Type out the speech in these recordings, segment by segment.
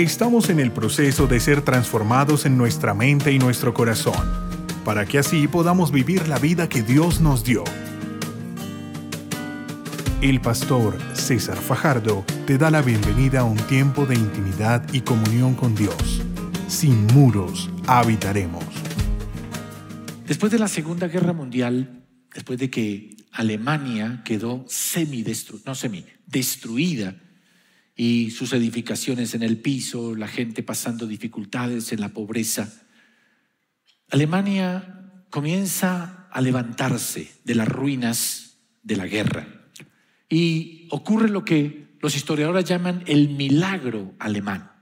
Estamos en el proceso de ser transformados en nuestra mente y nuestro corazón, para que así podamos vivir la vida que Dios nos dio. El pastor César Fajardo te da la bienvenida a un tiempo de intimidad y comunión con Dios. Sin muros habitaremos. Después de la Segunda Guerra Mundial, después de que Alemania quedó semi no semi, destruida y sus edificaciones en el piso, la gente pasando dificultades en la pobreza, Alemania comienza a levantarse de las ruinas de la guerra y ocurre lo que los historiadores llaman el milagro alemán.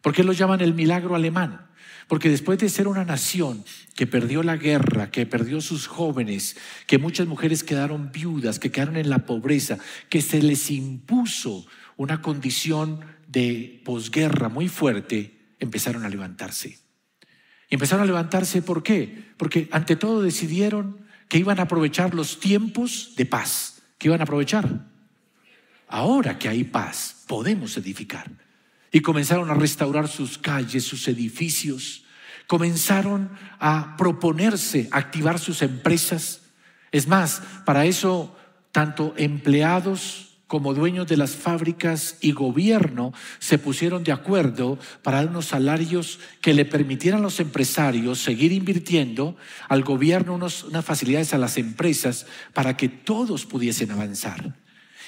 ¿Por qué lo llaman el milagro alemán? Porque después de ser una nación que perdió la guerra, que perdió sus jóvenes, que muchas mujeres quedaron viudas, que quedaron en la pobreza, que se les impuso una condición de posguerra muy fuerte, empezaron a levantarse. Y empezaron a levantarse, ¿por qué? Porque ante todo decidieron que iban a aprovechar los tiempos de paz. ¿Qué iban a aprovechar? Ahora que hay paz, podemos edificar y comenzaron a restaurar sus calles, sus edificios, comenzaron a proponerse activar sus empresas. Es más, para eso tanto empleados como dueños de las fábricas y gobierno se pusieron de acuerdo para dar unos salarios que le permitieran a los empresarios seguir invirtiendo, al gobierno unas facilidades a las empresas para que todos pudiesen avanzar.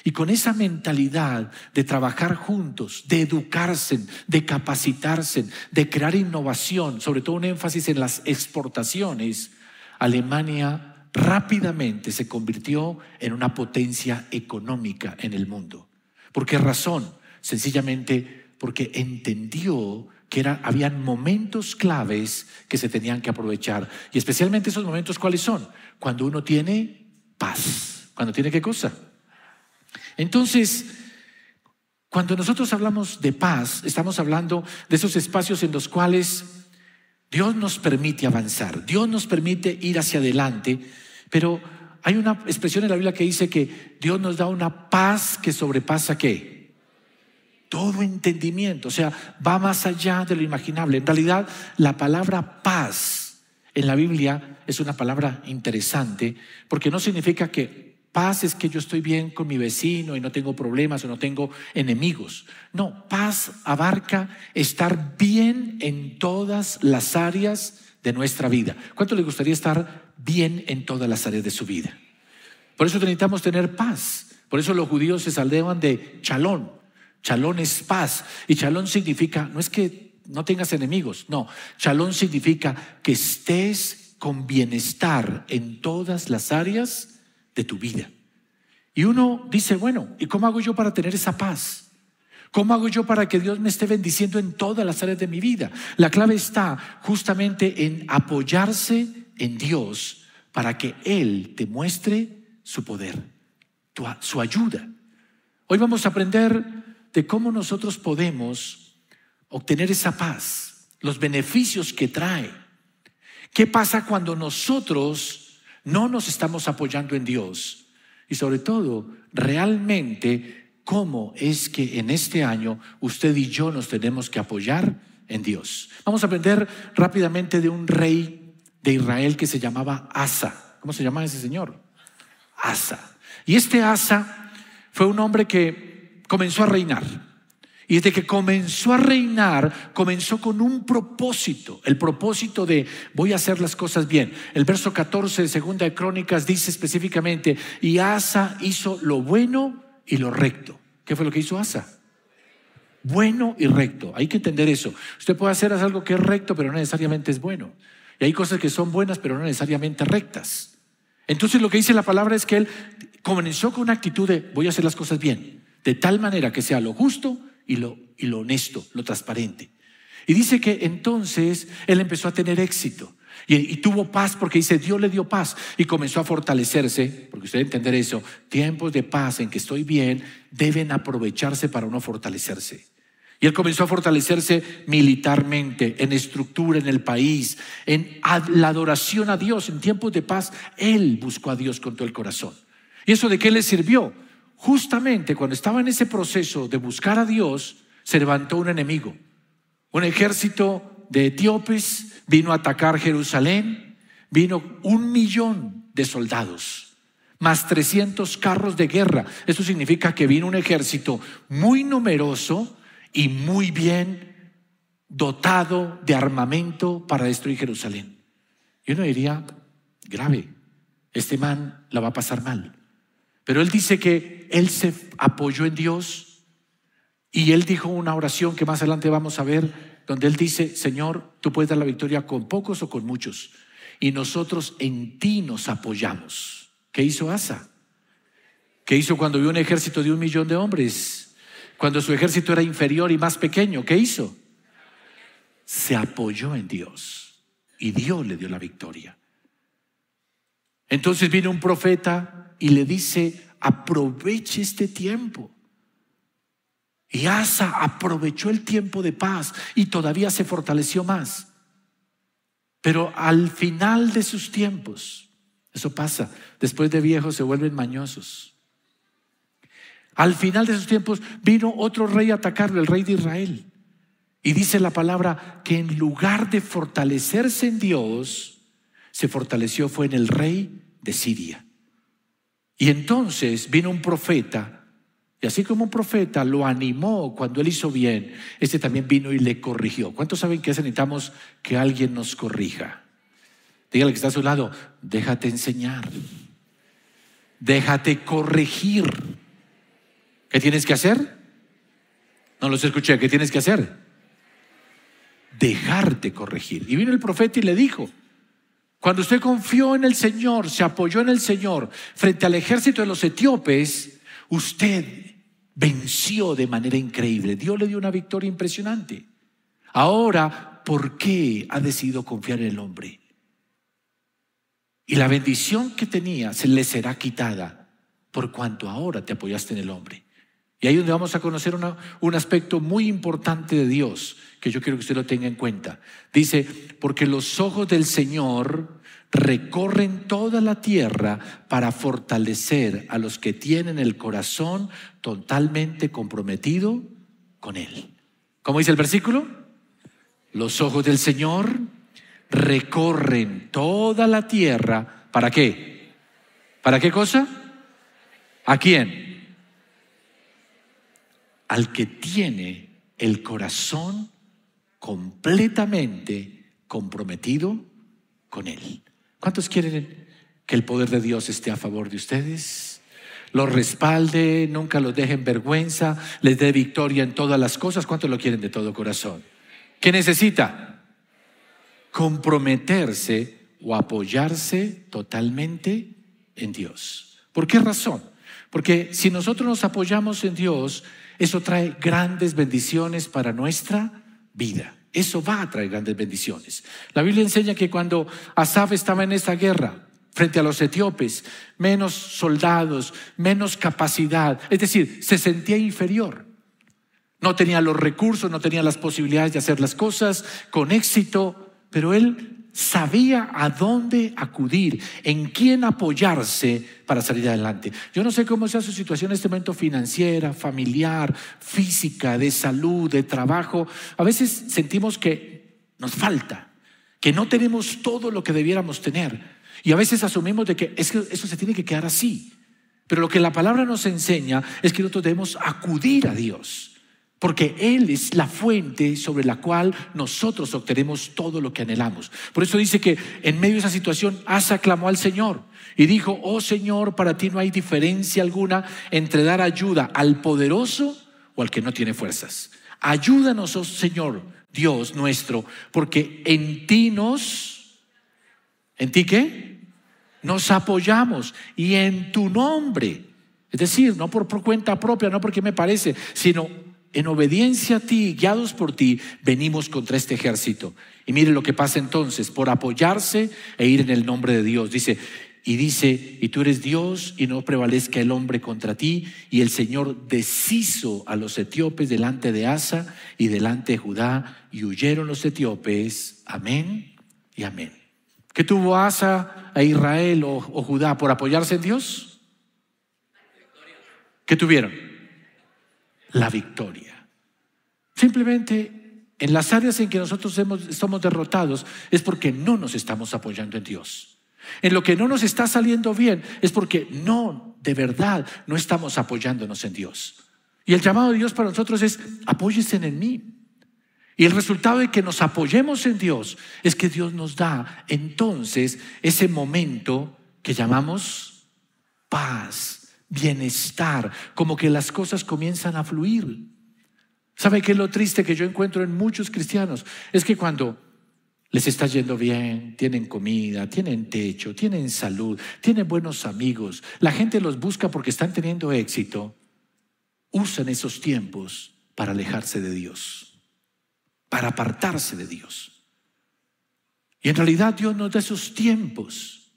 Y con esa mentalidad de trabajar juntos, de educarse, de capacitarse, de crear innovación, sobre todo un énfasis en las exportaciones, Alemania rápidamente se convirtió en una potencia económica en el mundo. ¿Por qué razón? Sencillamente porque entendió que era, habían momentos claves que se tenían que aprovechar. Y especialmente esos momentos, ¿cuáles son? Cuando uno tiene paz. ¿Cuando tiene qué cosa? Entonces, cuando nosotros hablamos de paz, estamos hablando de esos espacios en los cuales Dios nos permite avanzar, Dios nos permite ir hacia adelante, pero hay una expresión en la Biblia que dice que Dios nos da una paz que sobrepasa qué? Todo entendimiento, o sea, va más allá de lo imaginable. En realidad, la palabra paz en la Biblia es una palabra interesante porque no significa que Paz es que yo estoy bien con mi vecino y no tengo problemas o no tengo enemigos. No, paz abarca estar bien en todas las áreas de nuestra vida. ¿Cuánto le gustaría estar bien en todas las áreas de su vida? Por eso necesitamos tener paz. Por eso los judíos se saldeban de chalón. Chalón es paz. Y chalón significa, no es que no tengas enemigos, no. Chalón significa que estés con bienestar en todas las áreas de tu vida. Y uno dice, bueno, ¿y cómo hago yo para tener esa paz? ¿Cómo hago yo para que Dios me esté bendiciendo en todas las áreas de mi vida? La clave está justamente en apoyarse en Dios para que Él te muestre su poder, su ayuda. Hoy vamos a aprender de cómo nosotros podemos obtener esa paz, los beneficios que trae. ¿Qué pasa cuando nosotros no nos estamos apoyando en Dios. Y sobre todo, realmente, cómo es que en este año usted y yo nos tenemos que apoyar en Dios. Vamos a aprender rápidamente de un rey de Israel que se llamaba Asa. ¿Cómo se llama ese señor? Asa. Y este Asa fue un hombre que comenzó a reinar. Y desde que comenzó a reinar, comenzó con un propósito, el propósito de voy a hacer las cosas bien. El verso 14 de Segunda de Crónicas dice específicamente, y Asa hizo lo bueno y lo recto. ¿Qué fue lo que hizo Asa? Bueno y recto. Hay que entender eso. Usted puede hacer algo que es recto, pero no necesariamente es bueno. Y hay cosas que son buenas, pero no necesariamente rectas. Entonces lo que dice la palabra es que él comenzó con una actitud de voy a hacer las cosas bien, de tal manera que sea lo justo, y lo, y lo honesto, lo transparente. Y dice que entonces él empezó a tener éxito. Y, tuvo paz porque dice, Dios le dio paz y comenzó a fortalecerse, porque usted entender eso, tiempos de paz en que estoy bien deben aprovecharse para uno fortalecerse. Y él comenzó a fortalecerse militarmente, en estructura en el país, en la adoración a Dios, en tiempos de paz, él buscó a Dios con todo el corazón. ¿Y eso de qué le sirvió? Justamente cuando estaba en ese proceso de buscar a Dios, se levantó un enemigo. Un ejército de etíopes vino a atacar Jerusalén, vino un millón de soldados, más 300 carros de guerra. Eso significa que vino un ejército muy numeroso y muy bien dotado de armamento para destruir Jerusalén. Y uno diría, grave, este man la va a pasar mal. Pero él dice que él se apoyó en Dios y él dijo una oración que más adelante vamos a ver, donde él dice, Señor, tú puedes dar la victoria con pocos o con muchos. Y nosotros en ti nos apoyamos. ¿Qué hizo Asa? ¿Qué hizo cuando vio un ejército de un millón de hombres? Cuando su ejército era inferior y más pequeño, ¿qué hizo? Se apoyó en Dios y Dios le dio la victoria. Entonces viene un profeta y le dice, aproveche este tiempo. Y Asa aprovechó el tiempo de paz y todavía se fortaleció más. Pero al final de sus tiempos, eso pasa, después de viejos se vuelven mañosos. Al final de sus tiempos vino otro rey a atacarlo, el rey de Israel. Y dice la palabra que en lugar de fortalecerse en Dios, se fortaleció fue en el rey de Siria. Y entonces vino un profeta, y así como un profeta lo animó cuando él hizo bien, este también vino y le corrigió. ¿Cuántos saben que necesitamos que alguien nos corrija? Dígale que está a su lado, déjate enseñar, déjate corregir. ¿Qué tienes que hacer? No los escuché, ¿qué tienes que hacer? Dejarte corregir. Y vino el profeta y le dijo, cuando usted confió en el Señor, se apoyó en el Señor frente al ejército de los etíopes, usted venció de manera increíble. Dios le dio una victoria impresionante. Ahora, ¿por qué ha decidido confiar en el hombre? Y la bendición que tenía se le será quitada por cuanto ahora te apoyaste en el hombre. Y ahí es donde vamos a conocer un aspecto muy importante de Dios, que yo quiero que usted lo tenga en cuenta. Dice, porque los ojos del Señor recorren toda la tierra para fortalecer a los que tienen el corazón totalmente comprometido con Él. ¿Cómo dice el versículo? Los ojos del Señor recorren toda la tierra. ¿Para qué? ¿Para qué cosa? ¿A quién? Al que tiene el corazón completamente comprometido con Él. ¿Cuántos quieren que el poder de Dios esté a favor de ustedes? Los respalde, nunca los deje en vergüenza, les dé victoria en todas las cosas. ¿Cuántos lo quieren de todo corazón? ¿Qué necesita? Comprometerse o apoyarse totalmente en Dios. ¿Por qué razón? Porque si nosotros nos apoyamos en Dios, eso trae grandes bendiciones para nuestra vida. Eso va a traer grandes bendiciones. La Biblia enseña que cuando Asaf estaba en esta guerra frente a los etíopes, menos soldados, menos capacidad, es decir, se sentía inferior. No tenía los recursos, no tenía las posibilidades de hacer las cosas con éxito, pero él sabía a dónde acudir, en quién apoyarse para salir adelante. Yo no sé cómo sea su situación en este momento financiera, familiar, física, de salud, de trabajo. A veces sentimos que nos falta, que no tenemos todo lo que debiéramos tener. Y a veces asumimos de que, que eso se tiene que quedar así. Pero lo que la palabra nos enseña es que nosotros debemos acudir a Dios porque Él es la fuente sobre la cual nosotros obtenemos todo lo que anhelamos. Por eso dice que en medio de esa situación Asa clamó al Señor y dijo, oh Señor, para ti no hay diferencia alguna entre dar ayuda al poderoso o al que no tiene fuerzas. Ayúdanos, oh Señor, Dios nuestro, porque en ti nos, ¿en ti qué? Nos apoyamos y en tu nombre. Es decir, no por, por cuenta propia, no porque me parece, sino en obediencia a ti, guiados por ti, venimos contra este ejército. Y mire lo que pasa entonces, por apoyarse e ir en el nombre de Dios. Dice, y dice, y tú eres Dios y no prevalezca el hombre contra ti. Y el Señor deshizo a los etíopes delante de Asa y delante de Judá, y huyeron los etíopes. Amén y amén. ¿Qué tuvo Asa a Israel o, o Judá por apoyarse en Dios? ¿Qué tuvieron? La victoria. Simplemente en las áreas en que nosotros hemos, somos derrotados es porque no nos estamos apoyando en Dios. En lo que no nos está saliendo bien es porque no, de verdad, no estamos apoyándonos en Dios. Y el llamado de Dios para nosotros es apóyese en mí. Y el resultado de que nos apoyemos en Dios es que Dios nos da entonces ese momento que llamamos paz, bienestar, como que las cosas comienzan a fluir. ¿Sabe qué es lo triste que yo encuentro en muchos cristianos? Es que cuando les está yendo bien, tienen comida, tienen techo, tienen salud, tienen buenos amigos, la gente los busca porque están teniendo éxito, usan esos tiempos para alejarse de Dios, para apartarse de Dios. Y en realidad Dios nos da esos tiempos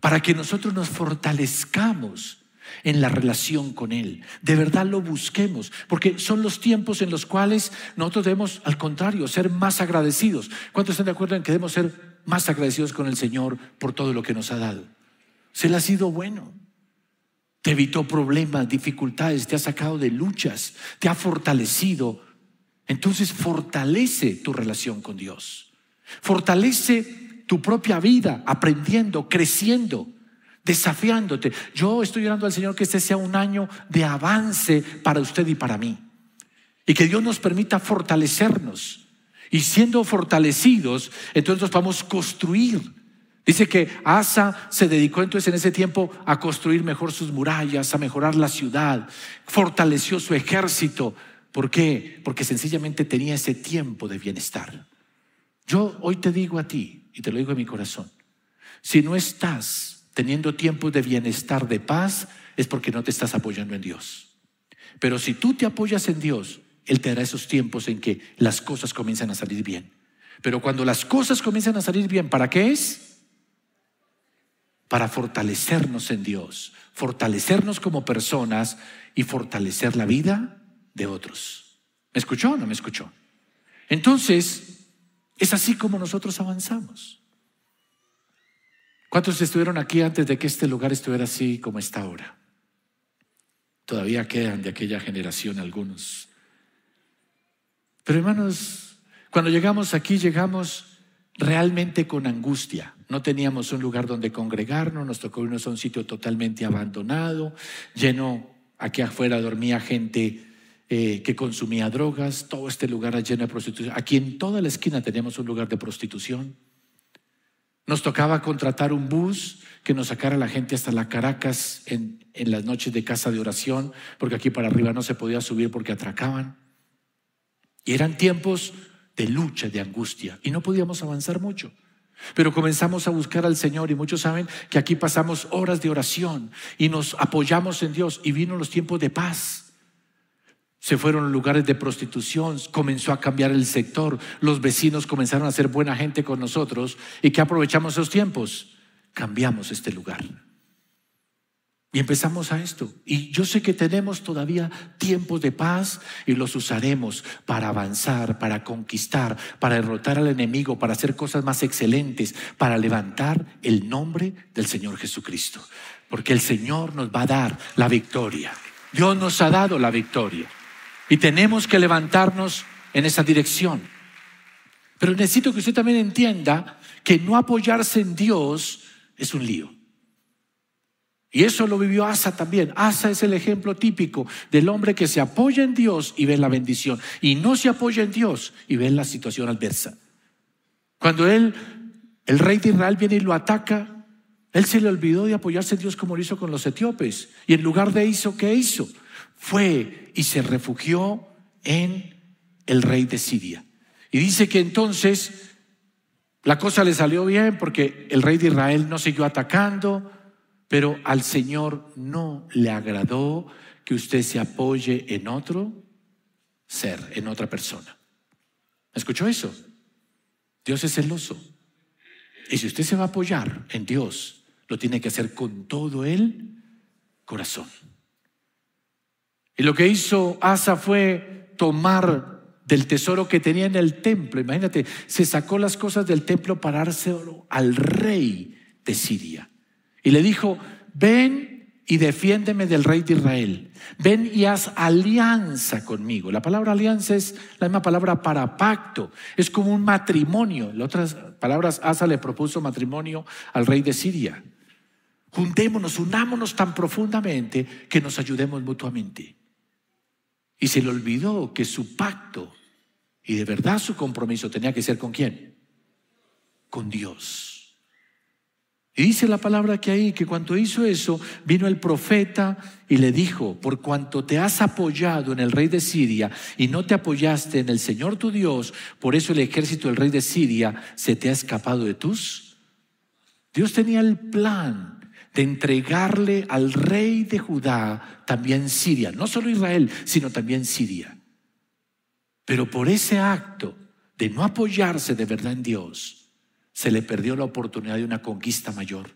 para que nosotros nos fortalezcamos en la relación con Él. De verdad lo busquemos, porque son los tiempos en los cuales nosotros debemos, al contrario, ser más agradecidos. ¿Cuántos están de acuerdo en que debemos ser más agradecidos con el Señor por todo lo que nos ha dado? Se le ha sido bueno. Te evitó problemas, dificultades, te ha sacado de luchas, te ha fortalecido. Entonces fortalece tu relación con Dios. Fortalece tu propia vida, aprendiendo, creciendo desafiándote. Yo estoy orando al Señor que este sea un año de avance para usted y para mí. Y que Dios nos permita fortalecernos. Y siendo fortalecidos, entonces vamos a construir. Dice que Asa se dedicó entonces en ese tiempo a construir mejor sus murallas, a mejorar la ciudad, fortaleció su ejército. ¿Por qué? Porque sencillamente tenía ese tiempo de bienestar. Yo hoy te digo a ti, y te lo digo en mi corazón, si no estás teniendo tiempos de bienestar, de paz, es porque no te estás apoyando en Dios. Pero si tú te apoyas en Dios, Él te dará esos tiempos en que las cosas comienzan a salir bien. Pero cuando las cosas comienzan a salir bien, ¿para qué es? Para fortalecernos en Dios, fortalecernos como personas y fortalecer la vida de otros. ¿Me escuchó o no me escuchó? Entonces, es así como nosotros avanzamos. ¿Cuántos estuvieron aquí antes de que este lugar estuviera así como está ahora? Todavía quedan de aquella generación algunos. Pero hermanos, cuando llegamos aquí llegamos realmente con angustia. No teníamos un lugar donde congregarnos, nos tocó irnos a un sitio totalmente abandonado, lleno, aquí afuera dormía gente eh, que consumía drogas, todo este lugar lleno de prostitución. Aquí en toda la esquina teníamos un lugar de prostitución. Nos tocaba contratar un bus que nos sacara la gente hasta la Caracas en, en, las noches de casa de oración, porque aquí para arriba no se podía subir porque atracaban. Y eran tiempos de lucha, de angustia, y no podíamos avanzar mucho. Pero comenzamos a buscar al Señor y muchos saben que aquí pasamos horas de oración y nos apoyamos en Dios y vino los tiempos de paz se fueron lugares de prostitución, comenzó a cambiar el sector, los vecinos comenzaron a ser buena gente con nosotros y que aprovechamos esos tiempos, cambiamos este lugar. Y empezamos a esto. Y yo sé que tenemos todavía tiempos de paz y los usaremos para avanzar, para conquistar, para derrotar al enemigo, para hacer cosas más excelentes, para levantar el nombre del Señor Jesucristo. Porque el Señor nos va a dar la victoria. Dios nos ha dado la victoria. Y tenemos que levantarnos en esa dirección. Pero necesito que usted también entienda que no apoyarse en Dios es un lío. Y eso lo vivió Asa también. Asa es el ejemplo típico del hombre que se apoya en Dios y ve la bendición. Y no se apoya en Dios y ve la situación adversa. Cuando él, el rey de Israel viene y lo ataca, él se le olvidó de apoyarse en Dios como lo hizo con los etíopes. Y en lugar de eso, ¿qué hizo? Fue y se refugió en el rey de Siria. Y dice que entonces la cosa le salió bien porque el rey de Israel no siguió atacando, pero al Señor no le agradó que usted se apoye en otro ser, en otra persona. ¿Escuchó eso? Dios es celoso. Y si usted se va a apoyar en Dios, lo tiene que hacer con todo el corazón. Y lo que hizo Asa fue tomar del tesoro que tenía en el templo. Imagínate, se sacó las cosas del templo para dárselo al rey de Siria. Y le dijo, ven y defiéndeme del rey de Israel. Ven y haz alianza conmigo. La palabra alianza es la misma palabra para pacto. Es como un matrimonio. En otras palabras, Asa le propuso matrimonio al rey de Siria. Juntémonos, unámonos tan profundamente que nos ayudemos mutuamente. Y se le olvidó que su pacto y de verdad su compromiso tenía que ser con quién? Con Dios. Y dice la palabra que ahí, que cuando hizo eso, vino el profeta y le dijo, por cuanto te has apoyado en el rey de Siria y no te apoyaste en el Señor tu Dios, por eso el ejército del rey de Siria se te ha escapado de tus. Dios tenía el plan de entregarle al rey de Judá también Siria, no solo Israel, sino también Siria. Pero por ese acto de no apoyarse de verdad en Dios, se le perdió la oportunidad de una conquista mayor.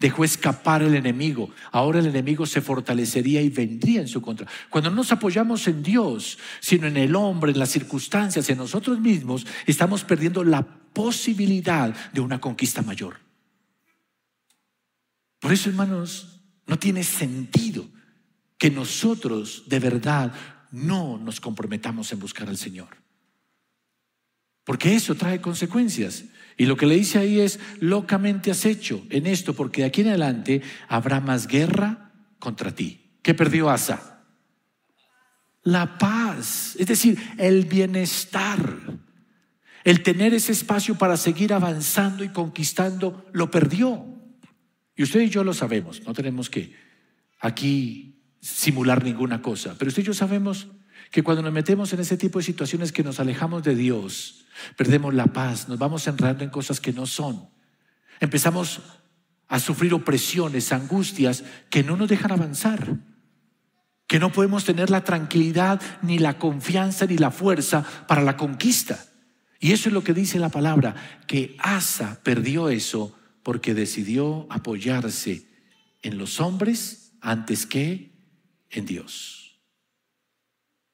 Dejó escapar el enemigo. Ahora el enemigo se fortalecería y vendría en su contra. Cuando no nos apoyamos en Dios, sino en el hombre, en las circunstancias, en nosotros mismos, estamos perdiendo la posibilidad de una conquista mayor. Por eso, hermanos, no tiene sentido que nosotros de verdad no nos comprometamos en buscar al Señor. Porque eso trae consecuencias. Y lo que le dice ahí es, locamente has hecho en esto, porque de aquí en adelante habrá más guerra contra ti. ¿Qué perdió Asa? La paz, es decir, el bienestar. El tener ese espacio para seguir avanzando y conquistando, lo perdió. Y usted y yo lo sabemos, no tenemos que aquí simular ninguna cosa, pero usted y yo sabemos que cuando nos metemos en ese tipo de situaciones que nos alejamos de Dios, perdemos la paz, nos vamos enredando en cosas que no son. Empezamos a sufrir opresiones, angustias que no nos dejan avanzar, que no podemos tener la tranquilidad, ni la confianza, ni la fuerza para la conquista. Y eso es lo que dice la palabra, que Asa perdió eso porque decidió apoyarse en los hombres antes que en Dios.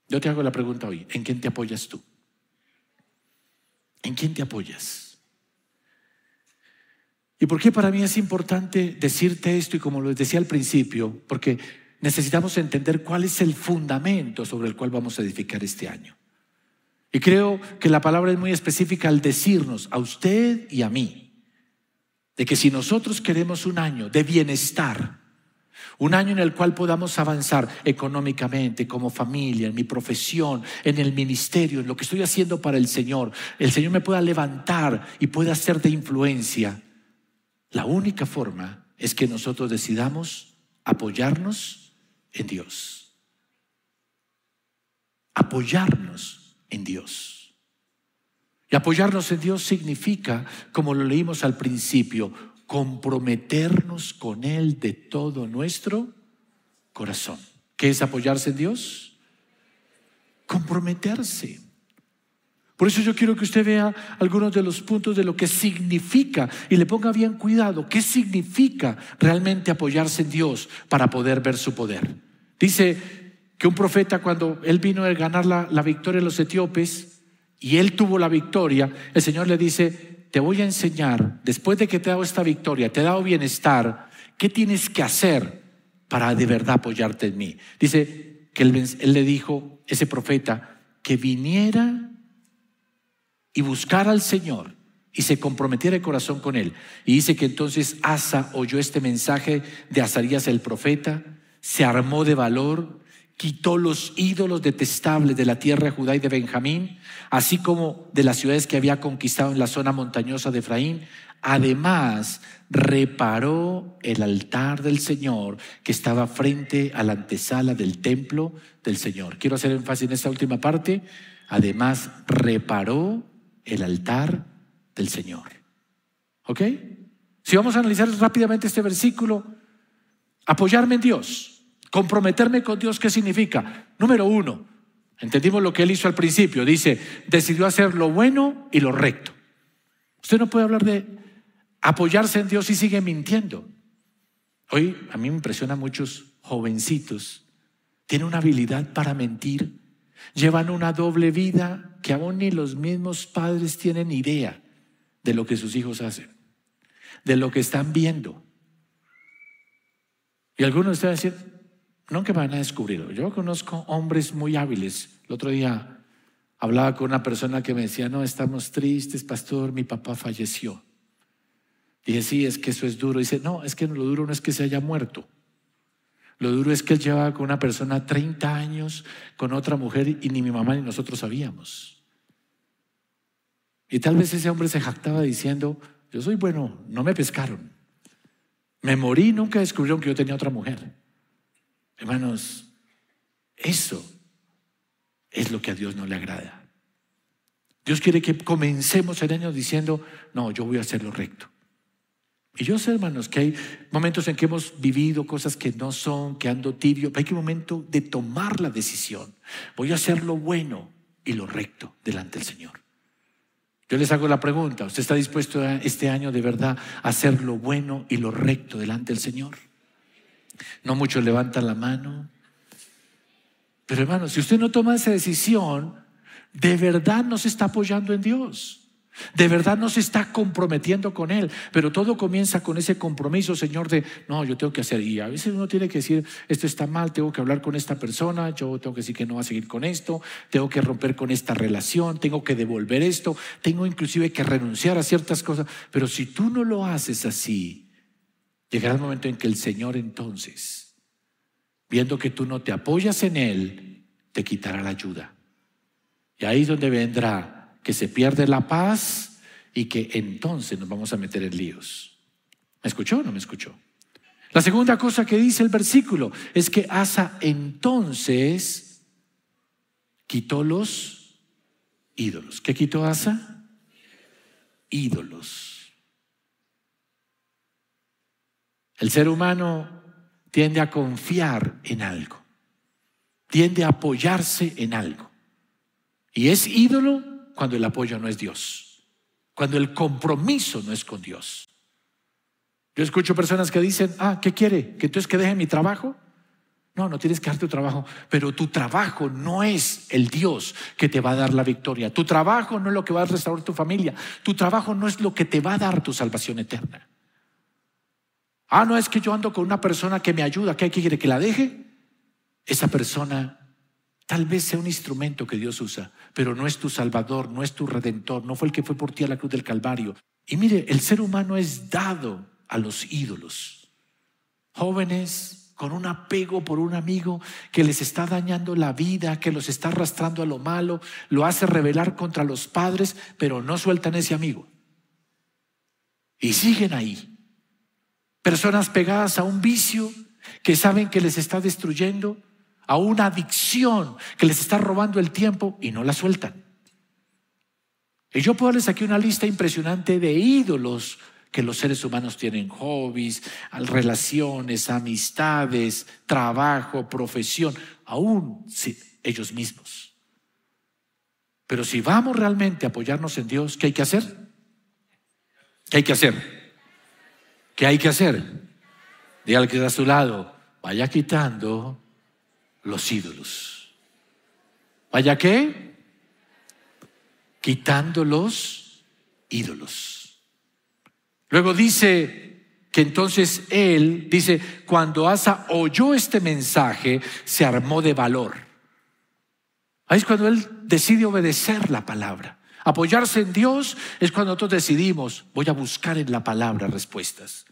Yo te hago la pregunta hoy, ¿en quién te apoyas tú? ¿En quién te apoyas? ¿Y por qué para mí es importante decirte esto? Y como lo decía al principio, porque necesitamos entender cuál es el fundamento sobre el cual vamos a edificar este año. Y creo que la palabra es muy específica al decirnos a usted y a mí, de que si nosotros queremos un año de bienestar, un año en el cual podamos avanzar económicamente, como familia, en mi profesión, en el ministerio, en lo que estoy haciendo para el Señor. El Señor me pueda levantar y pueda ser de influencia. La única forma es que nosotros decidamos apoyarnos en Dios. Apoyarnos en Dios. Y apoyarnos en Dios significa, como lo leímos al principio, comprometernos con Él de todo nuestro corazón. ¿Qué es apoyarse en Dios? Comprometerse. Por eso yo quiero que usted vea algunos de los puntos de lo que significa y le ponga bien cuidado, qué significa realmente apoyarse en Dios para poder ver su poder. Dice que un profeta cuando él vino a ganar la, la victoria a los etíopes y él tuvo la victoria, el Señor le dice, te voy a enseñar, después de que te he dado esta victoria, te he dado bienestar, ¿qué tienes que hacer para de verdad apoyarte en mí? Dice que él, le dijo, ese profeta, que viniera y buscara al Señor y se comprometiera el corazón con él. Y dice que entonces Asa oyó este mensaje de Azarías el profeta, se armó de valor, quitó los ídolos detestables de la tierra de Judá y de Benjamín, así como de las ciudades que había conquistado en la zona montañosa de Efraín. Además, reparó el altar del Señor que estaba frente a la antesala del templo del Señor. Quiero hacer énfasis en esta última parte. Además, reparó el altar del Señor. ¿Ok? Si vamos a analizar rápidamente este versículo, apoyarme en Dios Comprometerme con Dios, ¿qué significa? Número uno, entendimos lo que él hizo al principio. Dice, decidió hacer lo bueno y lo recto. Usted no puede hablar de apoyarse en Dios y sigue mintiendo. Hoy a mí me impresiona muchos jovencitos. Tienen una habilidad para mentir. Llevan una doble vida que aún ni los mismos padres tienen idea de lo que sus hijos hacen, de lo que están viendo. Y algunos de ustedes decir, nunca me van a descubrir. Yo conozco hombres muy hábiles. El otro día hablaba con una persona que me decía, no, estamos tristes, pastor, mi papá falleció. Dije, sí, es que eso es duro. Dice, no, es que lo duro no es que se haya muerto. Lo duro es que él llevaba con una persona 30 años, con otra mujer, y ni mi mamá ni nosotros sabíamos. Y tal vez ese hombre se jactaba diciendo, yo soy bueno, no me pescaron. Me morí, nunca descubrieron que yo tenía otra mujer. Hermanos, eso es lo que a Dios no le agrada. Dios quiere que comencemos el año diciendo, no, yo voy a hacer lo recto. Y yo sé, hermanos, que hay momentos en que hemos vivido cosas que no son, que ando tibio, pero hay que momento de tomar la decisión. Voy a hacer lo bueno y lo recto delante del Señor. Yo les hago la pregunta, ¿usted está dispuesto este año de verdad a hacer lo bueno y lo recto delante del Señor? No muchos levantan la mano. Pero hermanos, si usted no toma esa decisión, de verdad no se está apoyando en Dios. De verdad no se está comprometiendo con Él, pero todo comienza con ese compromiso, Señor, de, no, yo tengo que hacer. Y a veces uno tiene que decir, esto está mal, tengo que hablar con esta persona, yo tengo que decir que no va a seguir con esto, tengo que romper con esta relación, tengo que devolver esto, tengo inclusive que renunciar a ciertas cosas. Pero si tú no lo haces así, llegará el momento en que el Señor entonces, viendo que tú no te apoyas en Él, te quitará la ayuda. Y ahí es donde vendrá que se pierde la paz y que entonces nos vamos a meter en líos. ¿Me escuchó o no me escuchó? La segunda cosa que dice el versículo es que Asa entonces quitó los ídolos. ¿Qué quitó Asa? Ídolos. El ser humano tiende a confiar en algo, tiende a apoyarse en algo. Y es ídolo cuando el apoyo no es Dios, cuando el compromiso no es con Dios. Yo escucho personas que dicen, ah, ¿qué quiere? ¿Que entonces que deje mi trabajo? No, no tienes que dar tu trabajo, pero tu trabajo no es el Dios que te va a dar la victoria. Tu trabajo no es lo que va a restaurar tu familia. Tu trabajo no es lo que te va a dar tu salvación eterna. Ah, no es que yo ando con una persona que me ayuda, ¿qué quiere que la deje? Esa persona Tal vez sea un instrumento que Dios usa, pero no es tu Salvador, no es tu Redentor, no fue el que fue por ti a la cruz del Calvario. Y mire, el ser humano es dado a los ídolos. Jóvenes con un apego por un amigo que les está dañando la vida, que los está arrastrando a lo malo, lo hace rebelar contra los padres, pero no sueltan ese amigo. Y siguen ahí. Personas pegadas a un vicio que saben que les está destruyendo a una adicción que les está robando el tiempo y no la sueltan. Y yo puedo darles aquí una lista impresionante de ídolos que los seres humanos tienen, hobbies, relaciones, amistades, trabajo, profesión, aún ellos mismos. Pero si vamos realmente a apoyarnos en Dios, ¿qué hay que hacer? ¿Qué hay que hacer? ¿Qué hay que hacer? Dígale que está a su lado, vaya quitando los ídolos. ¿Vaya qué? Quitando los ídolos. Luego dice que entonces él, dice, cuando Asa oyó este mensaje, se armó de valor. Ahí es cuando él decide obedecer la palabra. Apoyarse en Dios es cuando nosotros decidimos, voy a buscar en la palabra respuestas.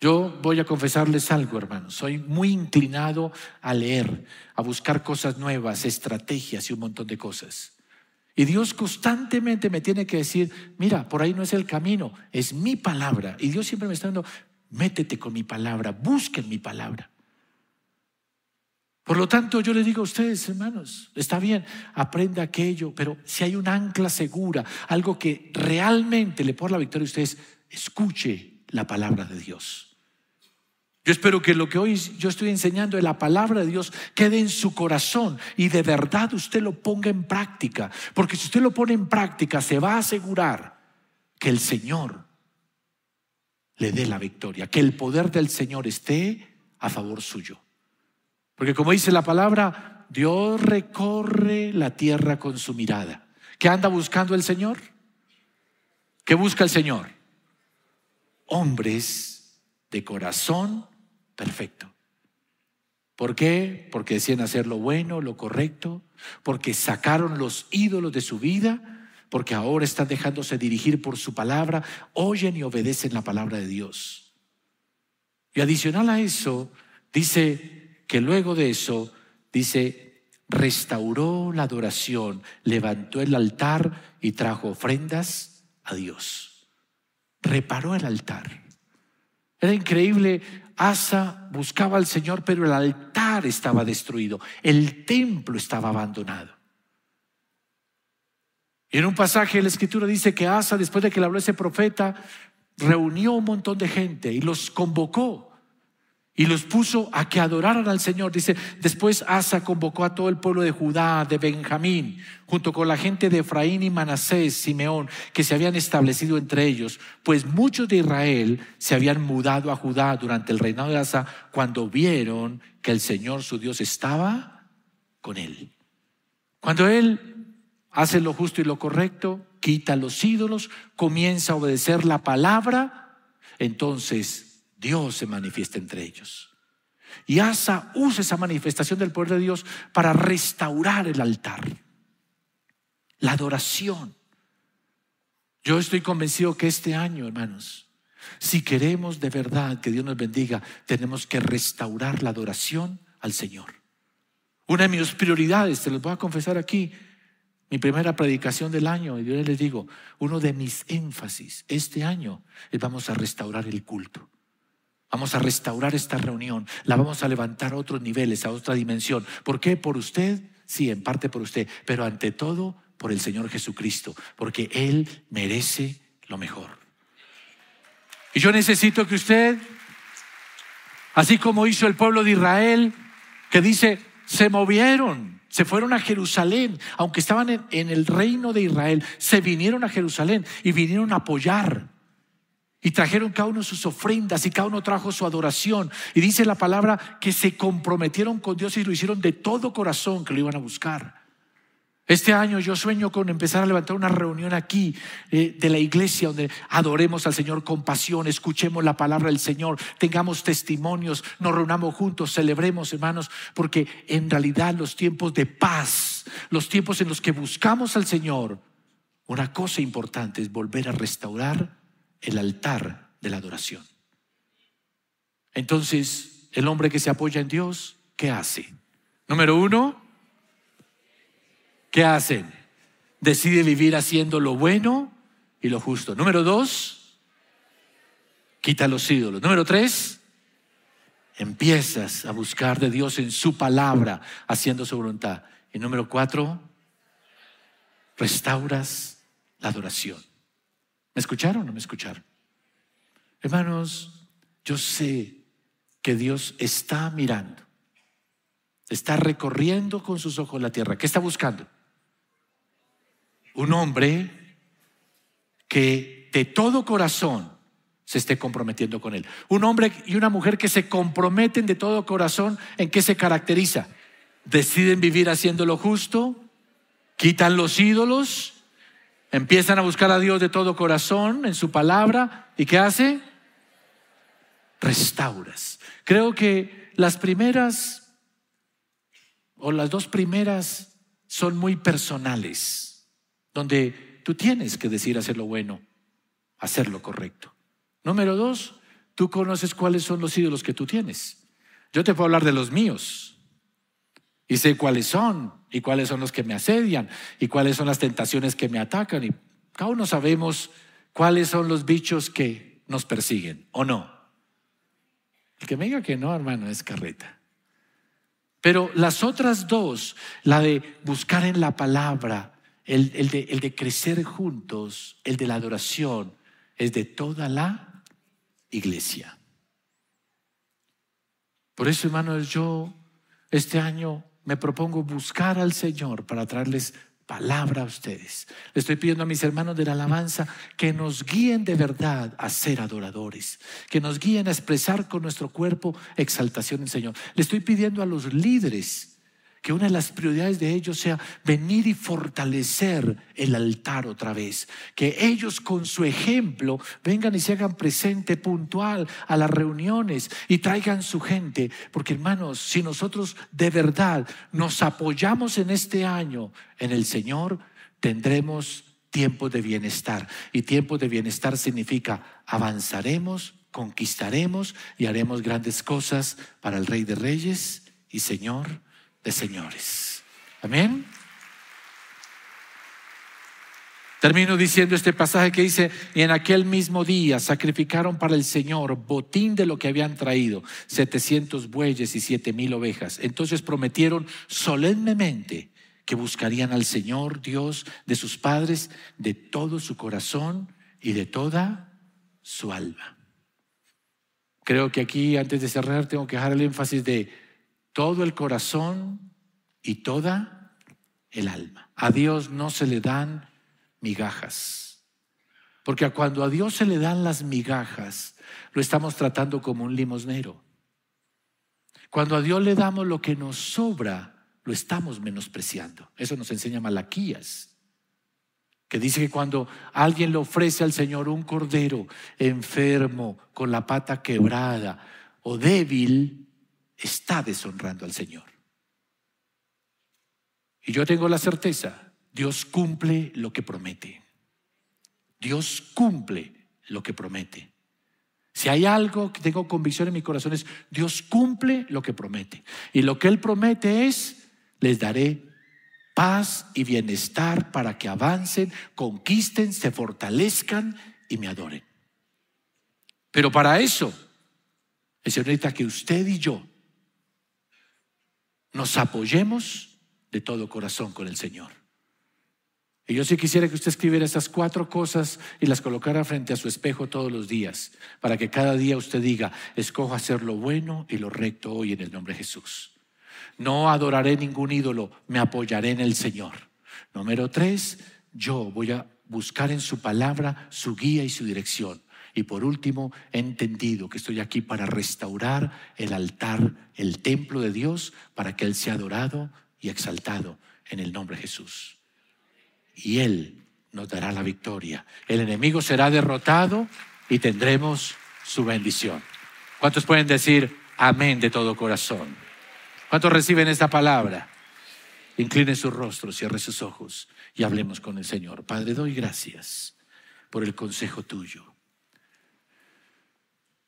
Yo voy a confesarles algo, hermanos. Soy muy inclinado a leer, a buscar cosas nuevas, estrategias y un montón de cosas. Y Dios constantemente me tiene que decir, mira, por ahí no es el camino, es mi palabra. Y Dios siempre me está dando, métete con mi palabra, busquen mi palabra. Por lo tanto, yo le digo a ustedes, hermanos, está bien, aprenda aquello, pero si hay un ancla segura, algo que realmente le pone la victoria a ustedes, escuche la palabra de Dios. Yo espero que lo que hoy yo estoy enseñando de la palabra de Dios quede en su corazón y de verdad usted lo ponga en práctica. Porque si usted lo pone en práctica, se va a asegurar que el Señor le dé la victoria, que el poder del Señor esté a favor suyo. Porque como dice la palabra, Dios recorre la tierra con su mirada. ¿Qué anda buscando el Señor? ¿Qué busca el Señor? Hombres de corazón perfecto. ¿Por qué? Porque decían hacer lo bueno, lo correcto, porque sacaron los ídolos de su vida, porque ahora están dejándose dirigir por su palabra, oyen y obedecen la palabra de Dios. Y adicional a eso, dice que luego de eso, dice, restauró la adoración, levantó el altar y trajo ofrendas a Dios. Reparó el altar. Era increíble, Asa buscaba al Señor, pero el altar estaba destruido, el templo estaba abandonado. Y en un pasaje de la escritura dice que Asa, después de que le habló ese profeta, reunió un montón de gente y los convocó y los puso a que adoraran al Señor. Dice, después Asa convocó a todo el pueblo de Judá, de Benjamín, junto con la gente de Efraín y Manasés, Simeón, que se habían establecido entre ellos, pues muchos de Israel se habían mudado a Judá durante el reinado de Asa cuando vieron que el Señor su Dios estaba con él. Cuando él hace lo justo y lo correcto, quita los ídolos, comienza a obedecer la palabra, entonces Dios se manifiesta entre ellos. Y Asa usa esa manifestación del poder de Dios para restaurar el altar, la adoración. Yo estoy convencido que este año, hermanos, si queremos de verdad que Dios nos bendiga, tenemos que restaurar la adoración al Señor. Una de mis prioridades, te lo voy a confesar aquí, mi primera predicación del año, y yo les digo, uno de mis énfasis este año es vamos a restaurar el culto. Vamos a restaurar esta reunión, la vamos a levantar a otros niveles, a otra dimensión. ¿Por qué? Por usted, sí, en parte por usted, pero ante todo por el Señor Jesucristo, porque Él merece lo mejor. Y yo necesito que usted, así como hizo el pueblo de Israel, que dice, se movieron, se fueron a Jerusalén, aunque estaban en, en el reino de Israel, se vinieron a Jerusalén y vinieron a apoyar y trajeron cada uno sus ofrendas y cada uno trajo su adoración. Y dice la palabra que se comprometieron con Dios y lo hicieron de todo corazón que lo iban a buscar. Este año yo sueño con empezar a levantar una reunión aquí eh, de la iglesia donde adoremos al Señor con pasión, escuchemos la palabra del Señor, tengamos testimonios, nos reunamos juntos, celebremos hermanos, porque en realidad los tiempos de paz, los tiempos en los que buscamos al Señor, una cosa importante es volver a restaurar el altar de la adoración. Entonces, el hombre que se apoya en Dios, ¿qué hace? Número uno, ¿qué hace? Decide vivir haciendo lo bueno y lo justo. Número dos, quita los ídolos. Número tres, empiezas a buscar de Dios en su palabra, haciendo su voluntad. Y número cuatro, restauras la adoración. ¿Me escucharon o no me escucharon? Hermanos, yo sé que Dios está mirando, está recorriendo con sus ojos la tierra. ¿Qué está buscando? Un hombre que de todo corazón se esté comprometiendo con Él. Un hombre y una mujer que se comprometen de todo corazón, ¿en qué se caracteriza? Deciden vivir haciendo lo justo, quitan los ídolos Empiezan a buscar a Dios de todo corazón en su palabra. ¿Y qué hace? Restauras. Creo que las primeras o las dos primeras son muy personales, donde tú tienes que decir hacer lo bueno, hacer lo correcto. Número dos, tú conoces cuáles son los ídolos que tú tienes. Yo te puedo hablar de los míos y sé cuáles son y cuáles son los que me asedian y cuáles son las tentaciones que me atacan. Y cada uno sabemos cuáles son los bichos que nos persiguen o no. El que me diga que no, hermano, es carreta. Pero las otras dos, la de buscar en la palabra, el, de, el de crecer juntos, el de la adoración, es de toda la iglesia. Por eso, hermanos, yo este año me propongo buscar al Señor para traerles palabra a ustedes. Le estoy pidiendo a mis hermanos de la alabanza que nos guíen de verdad a ser adoradores, que nos guíen a expresar con nuestro cuerpo exaltación del Señor. Le estoy pidiendo a los líderes que una de las prioridades de ellos sea venir y fortalecer el altar otra vez. Que ellos con su ejemplo vengan y se hagan presente puntual a las reuniones y traigan su gente. Porque hermanos, si nosotros de verdad nos apoyamos en este año en el Señor, tendremos tiempo de bienestar. Y tiempo de bienestar significa avanzaremos, conquistaremos y haremos grandes cosas para el Rey de Reyes y Señor señores. Amén. Termino diciendo este pasaje que dice, y en aquel mismo día sacrificaron para el Señor botín de lo que habían traído, 700 bueyes y siete mil ovejas. Entonces prometieron solemnemente que buscarían al Señor Dios de sus padres de todo su corazón y de toda su alma. Creo que aquí, antes de cerrar, tengo que dejar el énfasis de todo el corazón y toda el alma. A Dios no se le dan migajas. Porque cuando a Dios se le dan las migajas, lo estamos tratando como un limosnero. Cuando a Dios le damos lo que nos sobra, lo estamos menospreciando. Eso nos enseña Malaquías, que dice que cuando alguien le ofrece al Señor un cordero enfermo, con la pata quebrada o débil, está deshonrando al Señor. Y yo tengo la certeza, Dios cumple lo que promete. Dios cumple lo que promete. Si hay algo que tengo convicción en mi corazón es, Dios cumple lo que promete. Y lo que Él promete es, les daré paz y bienestar para que avancen, conquisten, se fortalezcan y me adoren. Pero para eso, el Señor necesita que usted y yo nos apoyemos de todo corazón con el Señor. Y yo sí quisiera que usted escribiera esas cuatro cosas y las colocara frente a su espejo todos los días, para que cada día usted diga, escojo hacer lo bueno y lo recto hoy en el nombre de Jesús. No adoraré ningún ídolo, me apoyaré en el Señor. Número tres, yo voy a buscar en su palabra su guía y su dirección. Y por último, he entendido que estoy aquí para restaurar el altar, el templo de Dios, para que Él sea adorado y exaltado en el nombre de Jesús. Y Él nos dará la victoria. El enemigo será derrotado y tendremos su bendición. ¿Cuántos pueden decir amén de todo corazón? ¿Cuántos reciben esta palabra? Incline su rostro, cierre sus ojos y hablemos con el Señor. Padre, doy gracias por el consejo tuyo.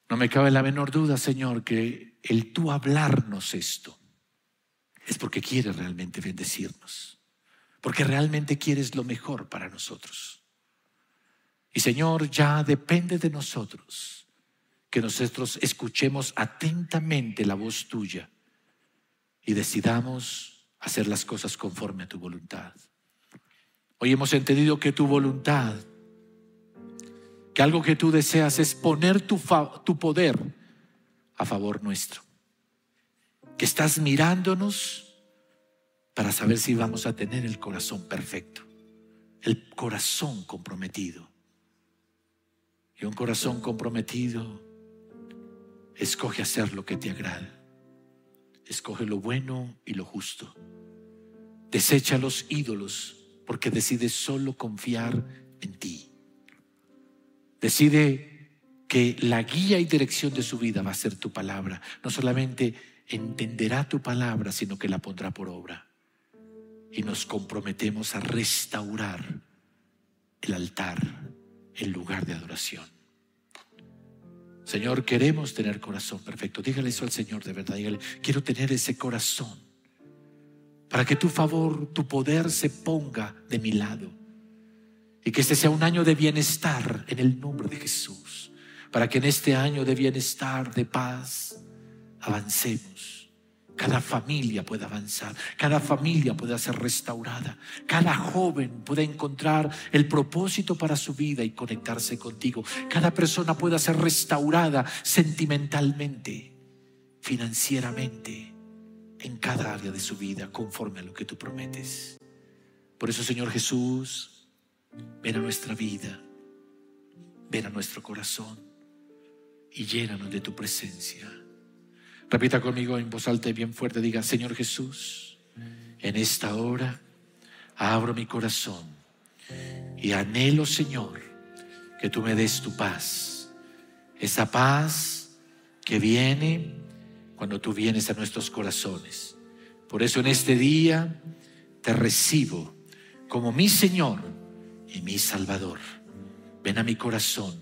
No me cabe la menor duda, Señor, que el tú hablarnos esto es porque quieres realmente bendecirnos, porque realmente quieres lo mejor para nosotros. Y Señor, ya depende de nosotros que nosotros escuchemos atentamente la voz tuya y decidamos hacer las cosas conforme a tu voluntad. Hoy hemos entendido que tu voluntad que algo que tú deseas es poner tu, tu poder a favor nuestro. Que estás mirándonos para saber si vamos a tener el corazón perfecto, el corazón comprometido. Y un corazón comprometido escoge hacer lo que te agrada. Escoge lo bueno y lo justo. Desecha los ídolos porque decides solo confiar en ti. Decide que la guía y dirección de su vida va a ser tu palabra. No solamente entenderá tu palabra, sino que la pondrá por obra. Y nos comprometemos a restaurar el altar, el lugar de adoración. Señor, queremos tener corazón perfecto. Dígale eso al Señor de verdad. Dígale, quiero tener ese corazón para que tu favor, tu poder se ponga de mi lado y que este sea un año de bienestar en el nombre de Jesús. Para que en este año de bienestar, de paz, avancemos. Cada familia pueda avanzar, cada familia pueda ser restaurada, cada joven pueda encontrar el propósito para su vida y conectarse contigo. Cada persona pueda ser restaurada sentimentalmente, financieramente, en cada área de su vida, conforme a lo que tú prometes. Por eso, Señor Jesús, Ven a nuestra vida, ven a nuestro corazón y llénanos de tu presencia. Repita conmigo en voz alta y bien fuerte, diga, Señor Jesús, en esta hora abro mi corazón y anhelo, Señor, que tú me des tu paz. Esa paz que viene cuando tú vienes a nuestros corazones. Por eso en este día te recibo como mi Señor y mi Salvador. Ven a mi corazón.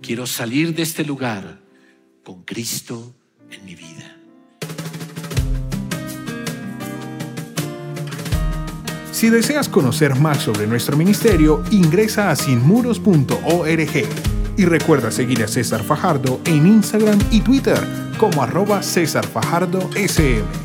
Quiero salir de este lugar con Cristo en mi vida. Si deseas conocer más sobre nuestro ministerio, ingresa a sinmuros.org y recuerda seguir a César Fajardo en Instagram y Twitter como arroba César Fajardo SM.